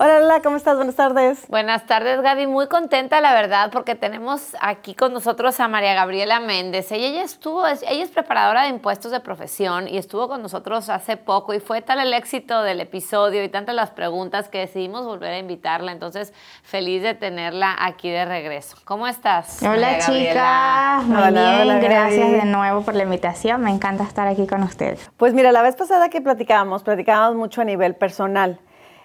Hola, hola, ¿cómo estás? Buenas tardes. Buenas tardes, Gaby. Muy contenta, la verdad, porque tenemos aquí con nosotros a María Gabriela Méndez. Ella estuvo, ella es preparadora de impuestos de profesión y estuvo con nosotros hace poco y fue tal el éxito del episodio y tantas las preguntas que decidimos volver a invitarla. Entonces, feliz de tenerla aquí de regreso. ¿Cómo estás? Hola, chicas. Muy bien, gracias de nuevo por la invitación. Me encanta estar aquí con ustedes. Pues mira, la vez pasada que platicábamos, platicábamos mucho a nivel personal.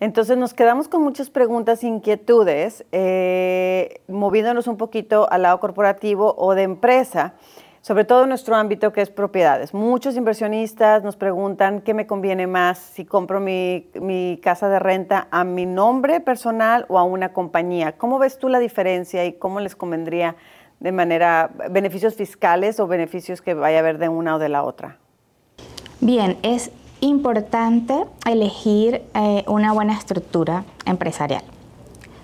Entonces nos quedamos con muchas preguntas, inquietudes, eh, moviéndonos un poquito al lado corporativo o de empresa, sobre todo en nuestro ámbito que es propiedades. Muchos inversionistas nos preguntan qué me conviene más si compro mi, casa de renta a mi nombre personal o a una compañía. ¿Cómo ves tú la diferencia y cómo les convendría de manera beneficios fiscales o beneficios que vaya a haber de una o de la otra? Bien, es importante elegir eh, una buena estructura empresarial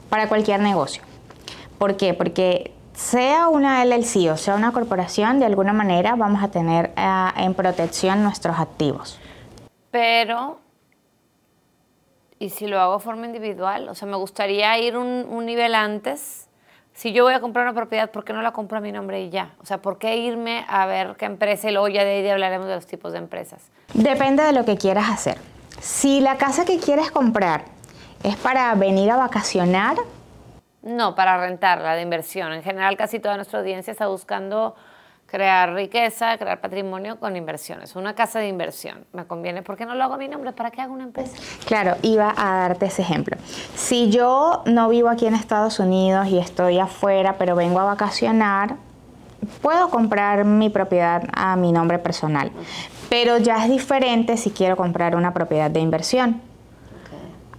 para cualquier negocio. ¿Por qué? Porque sea una LLC o sea una corporación, de alguna manera vamos a tener eh, en protección nuestros activos. Pero, ¿y si lo hago de forma individual? O sea, me gustaría ir un, un nivel antes si yo voy a comprar una propiedad, ¿por qué no la compro a mi nombre y ya? O sea, ¿por qué irme a ver qué empresa y luego ya de ahí hablaremos de los tipos de empresas? Depende de lo que quieras hacer. Si la casa que quieres comprar es para venir a vacacionar. No, para rentarla de inversión. En general, casi toda nuestra audiencia está buscando crear riqueza, crear patrimonio con inversiones. Una casa de inversión. Me conviene. ¿Por qué no lo hago a mi nombre? ¿Para qué hago una empresa? Claro, iba a darte ese ejemplo. Si yo no vivo aquí en Estados Unidos y estoy afuera, pero vengo a vacacionar, puedo comprar mi propiedad a mi nombre personal. Pero ya es diferente si quiero comprar una propiedad de inversión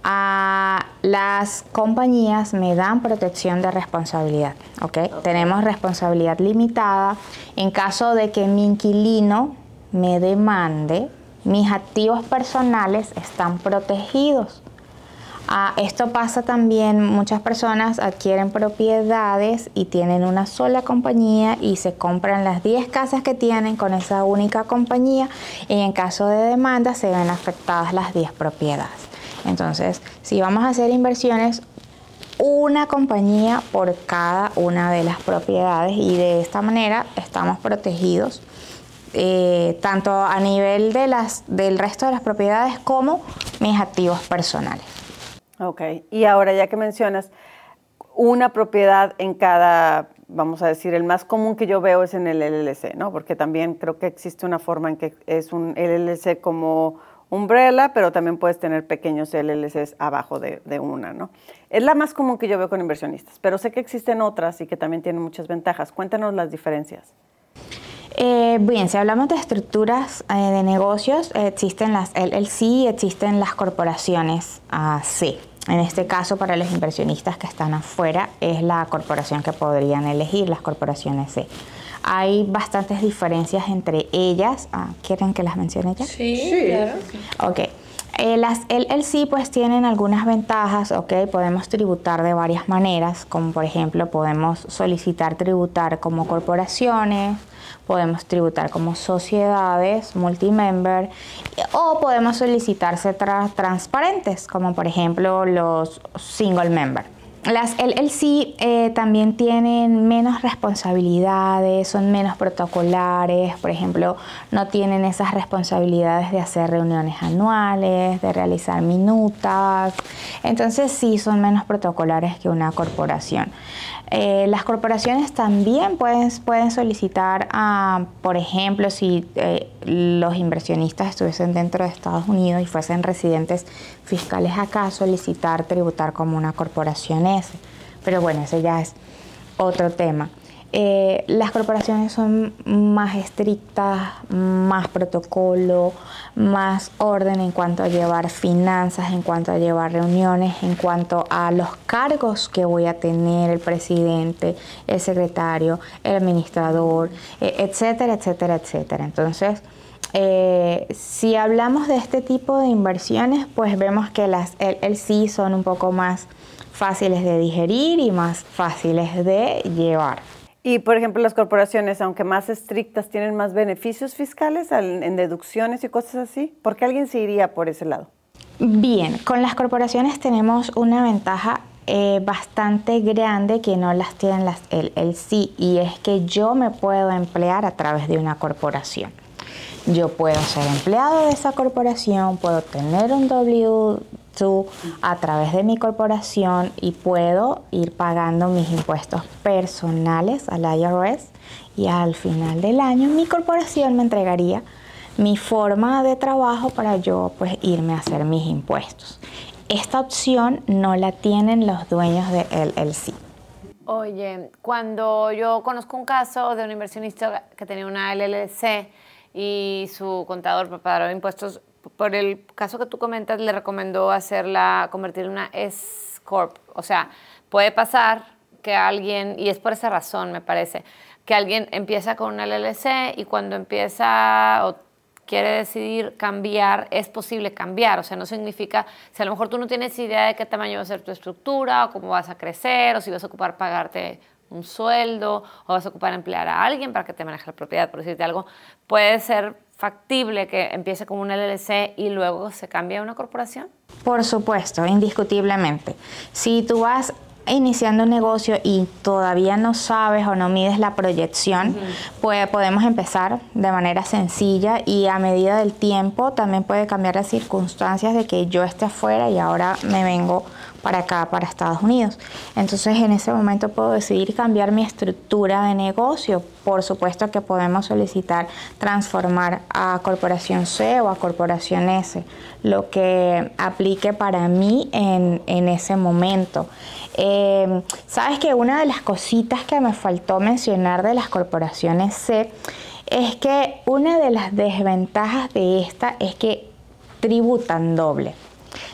a las compañías me dan protección de responsabilidad, ¿okay? Tenemos responsabilidad limitada. En caso de que mi inquilino me demande, mis activos personales están protegidos. Ah, esto pasa también, muchas personas adquieren propiedades y tienen una sola compañía y se compran las 10 casas que tienen con esa única compañía y en caso de demanda se ven afectadas las 10 propiedades. Entonces, si vamos a hacer inversiones, una compañía por cada una de las propiedades y de esta manera estamos protegidos eh, tanto a nivel de las, del resto de las propiedades como mis activos personales. Ok, y ahora ya que mencionas una propiedad en cada, vamos a decir, el más común que yo veo es en el LLC, ¿no? Porque también creo que existe una forma en que es un LLC como umbrella, pero también puedes tener pequeños LLCs abajo de, una, ¿no? Es la más común que yo veo con inversionistas, pero sé que existen otras y que también tienen muchas ventajas. Cuéntanos las diferencias. Eh, bien, si hablamos de estructuras eh, de negocios, existen las LLC, existen las corporaciones C. En este caso, para los inversionistas que están afuera, es la corporación que podrían elegir, las corporaciones C. Hay bastantes diferencias entre ellas. Ah, ¿Quieren que las mencione ya? Sí, claro. Ok. Eh, las LLC pues tienen algunas ventajas, ok, podemos tributar de varias maneras, como por ejemplo podemos solicitar tributar como corporaciones, podemos tributar como sociedades, multimember, o podemos solicitarse transparentes, como por ejemplo los single member. Las LLC eh, también tienen menos responsabilidades, son menos protocolares, por ejemplo, no tienen esas responsabilidades de hacer reuniones anuales, de realizar minutas, entonces sí son menos protocolares que una corporación. Eh, las corporaciones también pueden, pueden solicitar, por ejemplo, si eh, los inversionistas estuviesen dentro de Estados Unidos y fuesen residentes fiscales acá, solicitar tributar como una corporación S. Pero bueno, ese ya es otro tema. Eh, las corporaciones son más estrictas, más protocolo, más orden en cuanto a llevar finanzas, en cuanto a llevar reuniones, en cuanto a los cargos que voy a tener el presidente, el secretario, el administrador, eh, etcétera, etcétera, etcétera. Entonces, eh, si hablamos de este tipo de inversiones, pues vemos que las LLC son un poco más fáciles de digerir y más fáciles de llevar. Y, por ejemplo, las corporaciones, aunque más estrictas, tienen más beneficios fiscales en deducciones y cosas así. ¿Por qué alguien se iría por ese lado? Bien, con las corporaciones tenemos una ventaja eh, bastante grande que no las tienen las LLC y es que yo me puedo emplear a través de una corporación. Yo puedo ser empleado de esa corporación, puedo tener un W a través de mi corporación y puedo ir pagando mis impuestos personales al IRS y al final del año mi corporación me entregaría mi forma de trabajo para yo pues irme a hacer mis impuestos. Esta opción no la tienen los dueños de LLC. Oye, cuando yo conozco un caso de un inversionista que tenía una LLC y su contador preparó impuestos por el caso que tú comentas, le recomendó hacerla, convertirla en una S-Corp. O sea, puede pasar que alguien, y es por esa razón, me parece, que alguien empieza con una LLC y cuando empieza o quiere decidir cambiar, es posible cambiar. O sea, no significa, si a lo mejor tú no tienes idea de qué tamaño va a ser tu estructura, o cómo vas a crecer, o si vas a ocupar pagarte un sueldo, o vas a ocupar emplear a alguien para que te maneje la propiedad, por decirte algo, puede ser factible que empiece como un LLC y luego se cambie a una corporación? Por supuesto, indiscutiblemente. Si tú vas iniciando un negocio y todavía no sabes o no mides la proyección, pues podemos empezar de manera sencilla y a medida del tiempo también puede cambiar las circunstancias de que yo esté afuera y ahora me vengo para acá, para Estados Unidos. Entonces en ese momento puedo decidir cambiar mi estructura de negocio. Por supuesto que podemos solicitar transformar a Corporación C o a Corporación S, lo que aplique para mí en, ese momento. Em, Sabes que una de las cositas que me faltó mencionar de las corporaciones C es que una de las desventajas de esta es que tributan doble.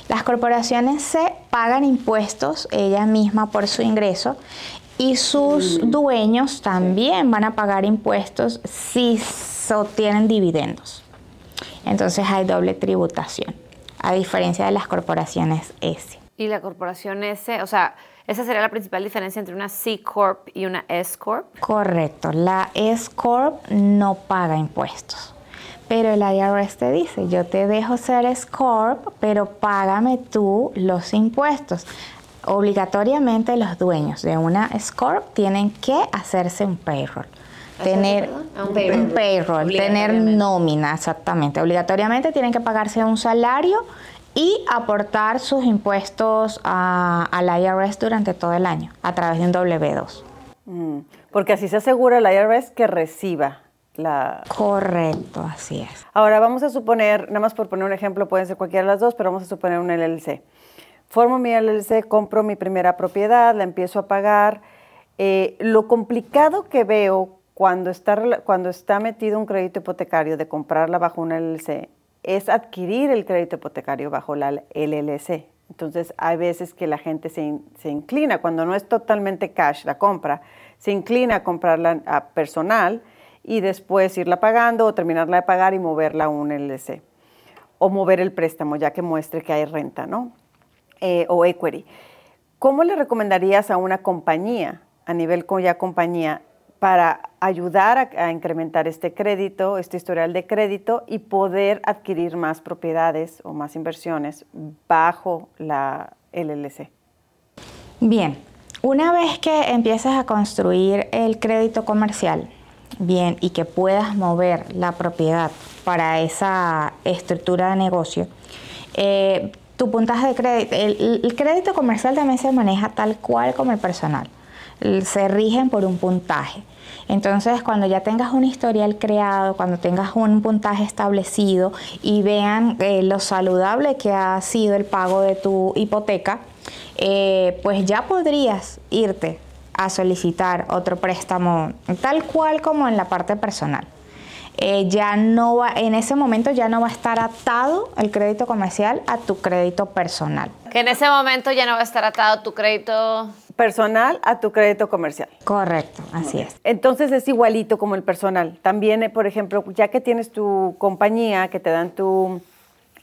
Las corporaciones se pagan impuestos ellas mismas por su ingreso y sus mm. dueños también van a pagar impuestos si obtienen dividendos. Entonces hay doble tributación, a diferencia de las corporaciones S. Y la corporación S, o sea, esa sería la principal diferencia entre una C Corp y una S Corp. Correcto, la S Corp no paga impuestos. Pero el IRS te dice, yo te dejo ser Scorp, pero págame tú los impuestos. Obligatoriamente los dueños de una Scorp tienen que hacerse un payroll. Tener un payroll, tener nómina, exactamente. Obligatoriamente tienen que pagarse un salario y aportar sus impuestos al IRS durante todo el año a través de un W2. Mm, porque así se asegura el IRS que reciba la... Correcto, así es. Ahora vamos a suponer, nada más por poner un ejemplo, pueden ser cualquiera de las dos, pero vamos a suponer un LLC. Formo mi LLC, compro mi primera propiedad, la empiezo a pagar. Eh, lo complicado que veo cuando está, cuando está metido un crédito hipotecario de comprarla bajo una LLC es adquirir el crédito hipotecario bajo la LLC. Entonces, hay veces que la gente se, se, inclina, cuando no es totalmente cash la compra, se inclina a comprarla a personal y después irla pagando o terminarla de pagar y moverla a un LLC. O mover el préstamo ya que muestre que hay renta, ¿no? Eh, o equity. ¿Cómo le recomendarías a una compañía, a nivel ya compañía, para ayudar a, a, incrementar este crédito, este historial de crédito y poder adquirir más propiedades o más inversiones bajo la LLC? Bien, una vez que empiezas a construir el crédito comercial, bien y que puedas mover la propiedad para esa estructura de negocio, eh, tu puntaje de crédito, el, crédito comercial también se maneja tal cual como el personal, se rigen por un puntaje. Entonces, cuando ya tengas un historial creado, cuando tengas un puntaje establecido y vean eh, lo saludable que ha sido el pago de tu hipoteca, eh, pues ya podrías irte a solicitar otro préstamo, tal cual como en la parte personal. Eh, ya no va, en ese momento ya no va a estar atado el crédito comercial a tu crédito personal. Que en ese momento ya no va a estar atado tu crédito personal a tu crédito comercial. Correcto, así es. Entonces es igualito como el personal. También, eh, por ejemplo, ya que tienes tu compañía, que te dan tu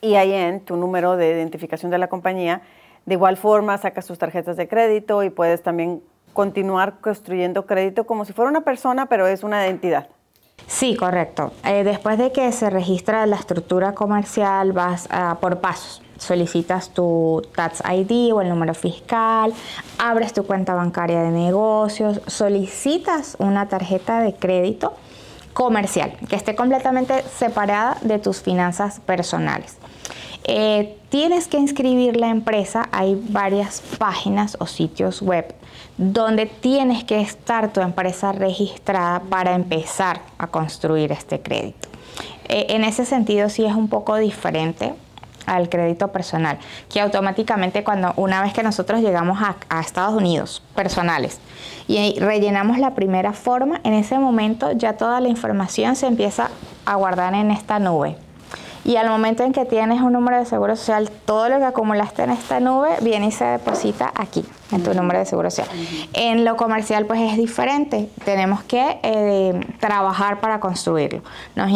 EIN, tu número de identificación de la compañía, de igual forma sacas tus tarjetas de crédito y puedes también continuar construyendo crédito como si fuera una persona, pero es una identidad. Sí, correcto. Eh, después de que se registra la estructura comercial, vas por pasos. Solicitas tu Tax ID o el número fiscal, abres tu cuenta bancaria de negocios, solicitas una tarjeta de crédito comercial que esté completamente separada de tus finanzas personales. Eh, tienes que inscribir la empresa, hay varias páginas o sitios web donde tienes que estar tu empresa registrada para empezar a construir este crédito. Eh, en ese sentido sí es un poco diferente al crédito personal, que automáticamente cuando una vez que nosotros llegamos a, a, Estados Unidos, personales, y rellenamos la primera forma, en ese momento ya toda la información se empieza a guardar en esta nube y al momento en que tienes un número de seguro social, todo lo que acumulaste en esta nube viene y se deposita aquí, en tu número de seguro social. En lo comercial pues es diferente, tenemos que eh, trabajar para construirlo. Nos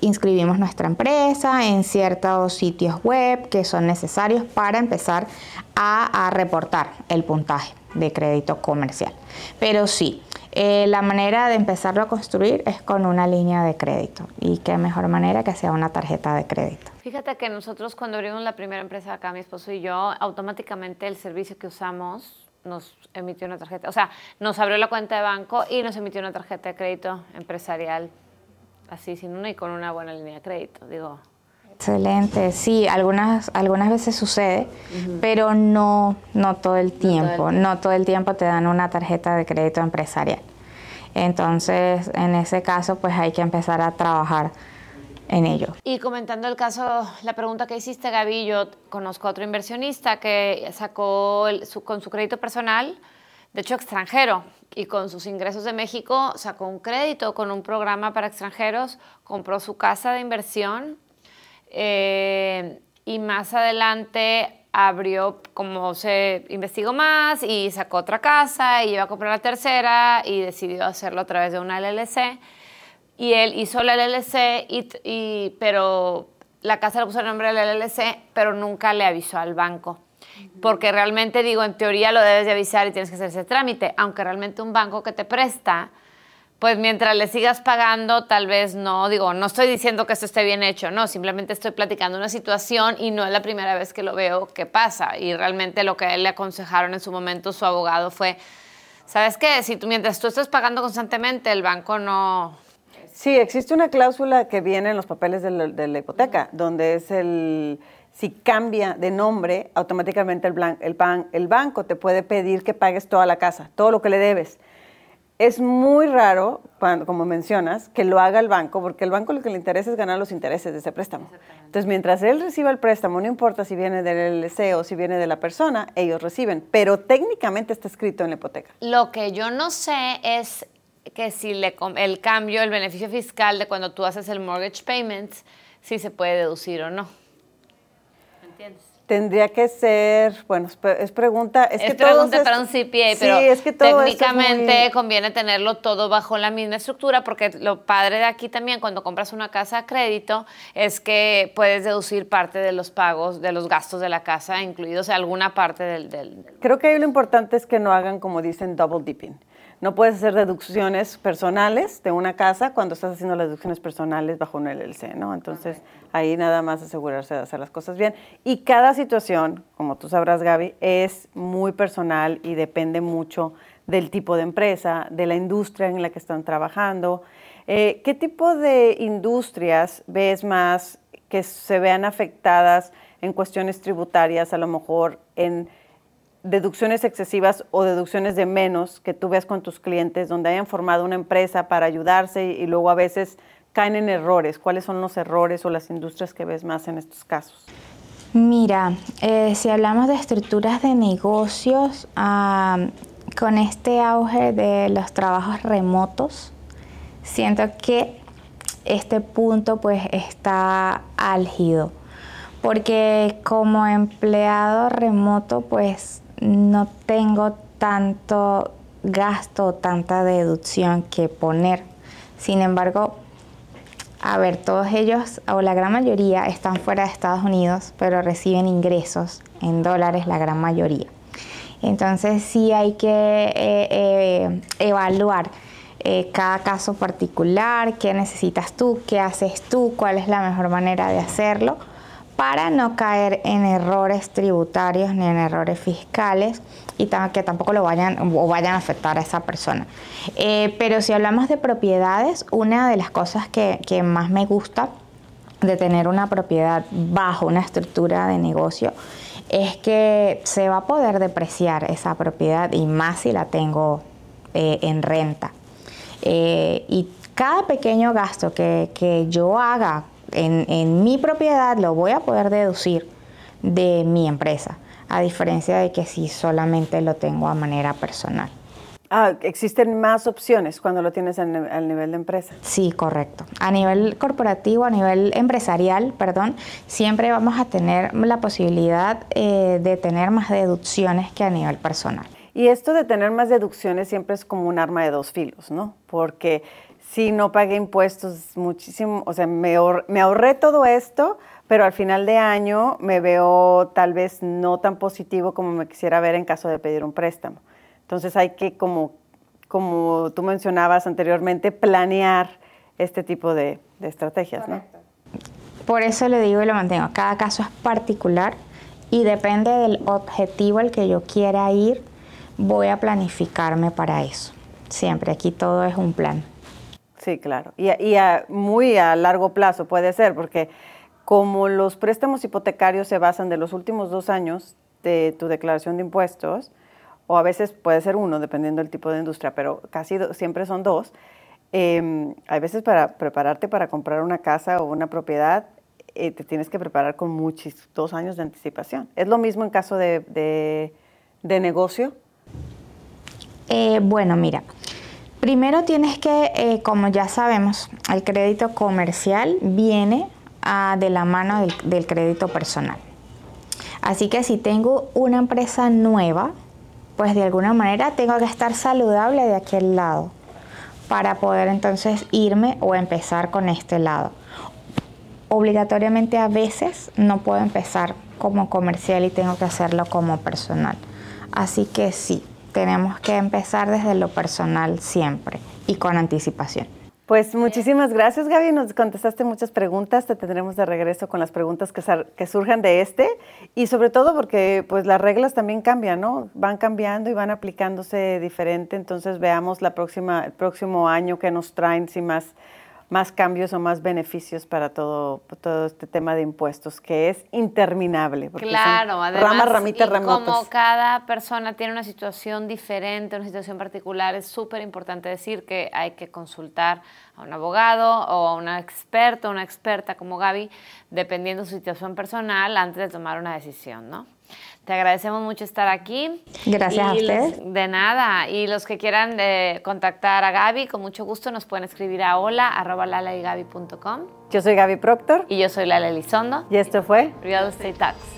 inscribimos nuestra empresa en ciertos sitios web que son necesarios para empezar a reportar el puntaje de crédito comercial. Pero sí, eh, la manera de empezarlo a construir es con una línea de crédito y qué mejor manera que sea una tarjeta de crédito. Fíjate que nosotros cuando abrimos la primera empresa acá, mi esposo y yo, automáticamente el servicio que usamos nos emitió una tarjeta, o sea, nos abrió la cuenta de banco y nos emitió una tarjeta de crédito empresarial, así sin una y con una buena línea de crédito, digo. Excelente, sí, algunas, algunas veces sucede, pero no, no todo el tiempo, no todo el tiempo te dan una tarjeta de crédito empresarial. Entonces, en ese caso, pues hay que empezar a trabajar en ello. Y comentando el caso, la pregunta que hiciste, Gaby, yo conozco a otro inversionista que sacó con su crédito personal, de hecho extranjero, y con sus ingresos de México sacó un crédito con un programa para extranjeros, compró su casa de inversión eh, y más adelante abrió, como se investigó más y sacó otra casa y iba a comprar la tercera y decidió hacerlo a través de una LLC. Y él hizo la LLC, y, pero la casa le puso el nombre de la LLC, pero nunca le avisó al banco. Porque realmente digo, en teoría lo debes de avisar y tienes que hacer ese trámite, aunque realmente un banco que te presta pues mientras le sigas pagando, tal vez no, digo, no estoy diciendo que esto esté bien hecho, no, simplemente estoy platicando una situación y no es la primera vez que lo veo que pasa. Y realmente lo que a él le aconsejaron en su momento su abogado fue, ¿sabes qué? Si tú, mientras tú estás pagando constantemente, el banco no... Sí, existe una cláusula que viene en los papeles de la, de la hipoteca, donde es el si cambia de nombre, automáticamente el, el, el, banco te puede pedir que pagues toda la casa, todo lo que le debes es muy raro, como mencionas, que lo haga el banco, porque el banco lo que le interesa es ganar los intereses de ese préstamo. Entonces, mientras él reciba el préstamo, no importa si viene del LC o si viene de la persona, ellos reciben, pero técnicamente está escrito en la hipoteca. Lo que yo no sé es que si le, el cambio, el beneficio fiscal de cuando tú haces el mortgage payment, si se puede deducir o no. ¿Entiendes? Tendría que ser, bueno, es pregunta. Es, que pregunta para un CPA, pero es que técnicamente conviene tenerlo todo bajo la misma estructura, porque lo padre de aquí también, cuando compras una casa a crédito, es que puedes deducir parte de los pagos, de los gastos de la casa, incluidos alguna parte del, del... Creo que ahí lo importante es que no hagan, como dicen, double dipping. No puedes hacer deducciones personales de una casa cuando estás haciendo las deducciones personales bajo un LLC, ¿no? Entonces, ahí nada más asegurarse de hacer las cosas bien. Y cada situación, como tú sabrás, Gaby, es muy personal y depende mucho del tipo de empresa, de la industria en la que están trabajando. Eh, ¿Qué tipo de industrias ves más que se vean afectadas en cuestiones tributarias, a lo mejor en deducciones excesivas o deducciones de menos que tú ves con tus clientes, donde hayan formado una empresa para ayudarse y, luego a veces caen en errores? ¿Cuáles son los errores o las industrias que ves más en estos casos? Mira, eh, si hablamos de estructuras de negocios, con este auge de los trabajos remotos, siento que este punto pues está álgido, porque como empleado remoto pues no tengo tanto gasto, tanta deducción que poner. Sin embargo, a ver, todos ellos, o la gran mayoría, están fuera de Estados Unidos, pero reciben ingresos en dólares, la gran mayoría. Entonces sí hay que eh, eh, evaluar eh, cada caso particular, qué necesitas tú, qué haces tú, cuál es la mejor manera de hacerlo para no caer en errores tributarios ni en errores fiscales y que tampoco lo vayan o vayan a afectar a esa persona. pero si hablamos de propiedades, una de las cosas que, que más me gusta de tener una propiedad bajo una estructura de negocio es que se va a poder depreciar esa propiedad y más si la tengo eh, en renta. Eh, y cada pequeño gasto que, yo haga en, en, mi propiedad lo voy a poder deducir de mi empresa, a diferencia de que si solamente lo tengo a manera personal. Ah, existen más opciones cuando lo tienes al, nivel de empresa. Sí, correcto. A nivel corporativo, a nivel empresarial, perdón, siempre vamos a tener la posibilidad eh, de tener más deducciones que a nivel personal. Y esto de tener más deducciones siempre es como un arma de dos filos, ¿no? Porque si no pagué impuestos muchísimo, o sea, me, me ahorré todo esto, pero al final de año me veo tal vez no tan positivo como me quisiera ver en caso de pedir un préstamo. Entonces hay que, como, como tú mencionabas anteriormente, planear este tipo de, estrategias, ¿no? Por eso le digo y lo mantengo, cada caso es particular y depende del objetivo al que yo quiera ir, voy a planificarme para eso. Siempre, aquí todo es un plan. Sí, claro. Y, y a, muy a largo plazo puede ser, porque como los préstamos hipotecarios se basan de los últimos dos años de tu declaración de impuestos, o a veces puede ser uno, dependiendo del tipo de industria, pero casi siempre son dos. Eh, hay veces para prepararte para comprar una casa o una propiedad, eh, te tienes que preparar con muchos, dos años de anticipación. ¿Es lo mismo en caso de, de, negocio? Eh, bueno, mira, primero tienes que, eh, como ya sabemos, el crédito comercial viene a, de la mano del, del crédito personal. Así que si tengo una empresa nueva, pues de alguna manera tengo que estar saludable de aquel lado para poder entonces irme o empezar con este lado. Obligatoriamente a veces no puedo empezar como comercial y tengo que hacerlo como personal. Así que sí, tenemos que empezar desde lo personal siempre y con anticipación. Pues muchísimas gracias, Gaby. Nos contestaste muchas preguntas. Te tendremos de regreso con las preguntas que, surjan de este y sobre todo porque pues las reglas también cambian, ¿no? Van cambiando y van aplicándose diferente. Entonces veamos la próxima, el próximo año que nos traen sin más más cambios o más beneficios para todo, todo este tema de impuestos, que es interminable. Claro, además, rama, ramita, y como cada persona tiene una situación diferente, una situación particular, es súper importante decir que hay que consultar a un abogado o a un experto, una experta como Gaby, dependiendo de su situación personal, antes de tomar una decisión, ¿no? Te agradecemos mucho estar aquí. Gracias a ustedes. de nada. Y los que quieran eh, contactar a Gaby, con mucho gusto nos pueden escribir a hola arroba Yo soy Gaby Proctor. Y yo soy Lala Elizondo. Y esto fue Real Estate Talks.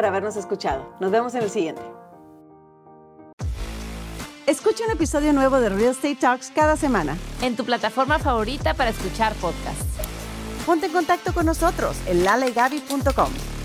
por habernos escuchado. Nos vemos en el siguiente. Escucha un episodio nuevo de Real Estate Talks cada semana. En tu plataforma favorita para escuchar podcasts. Ponte en contacto con nosotros en lalegaby.com.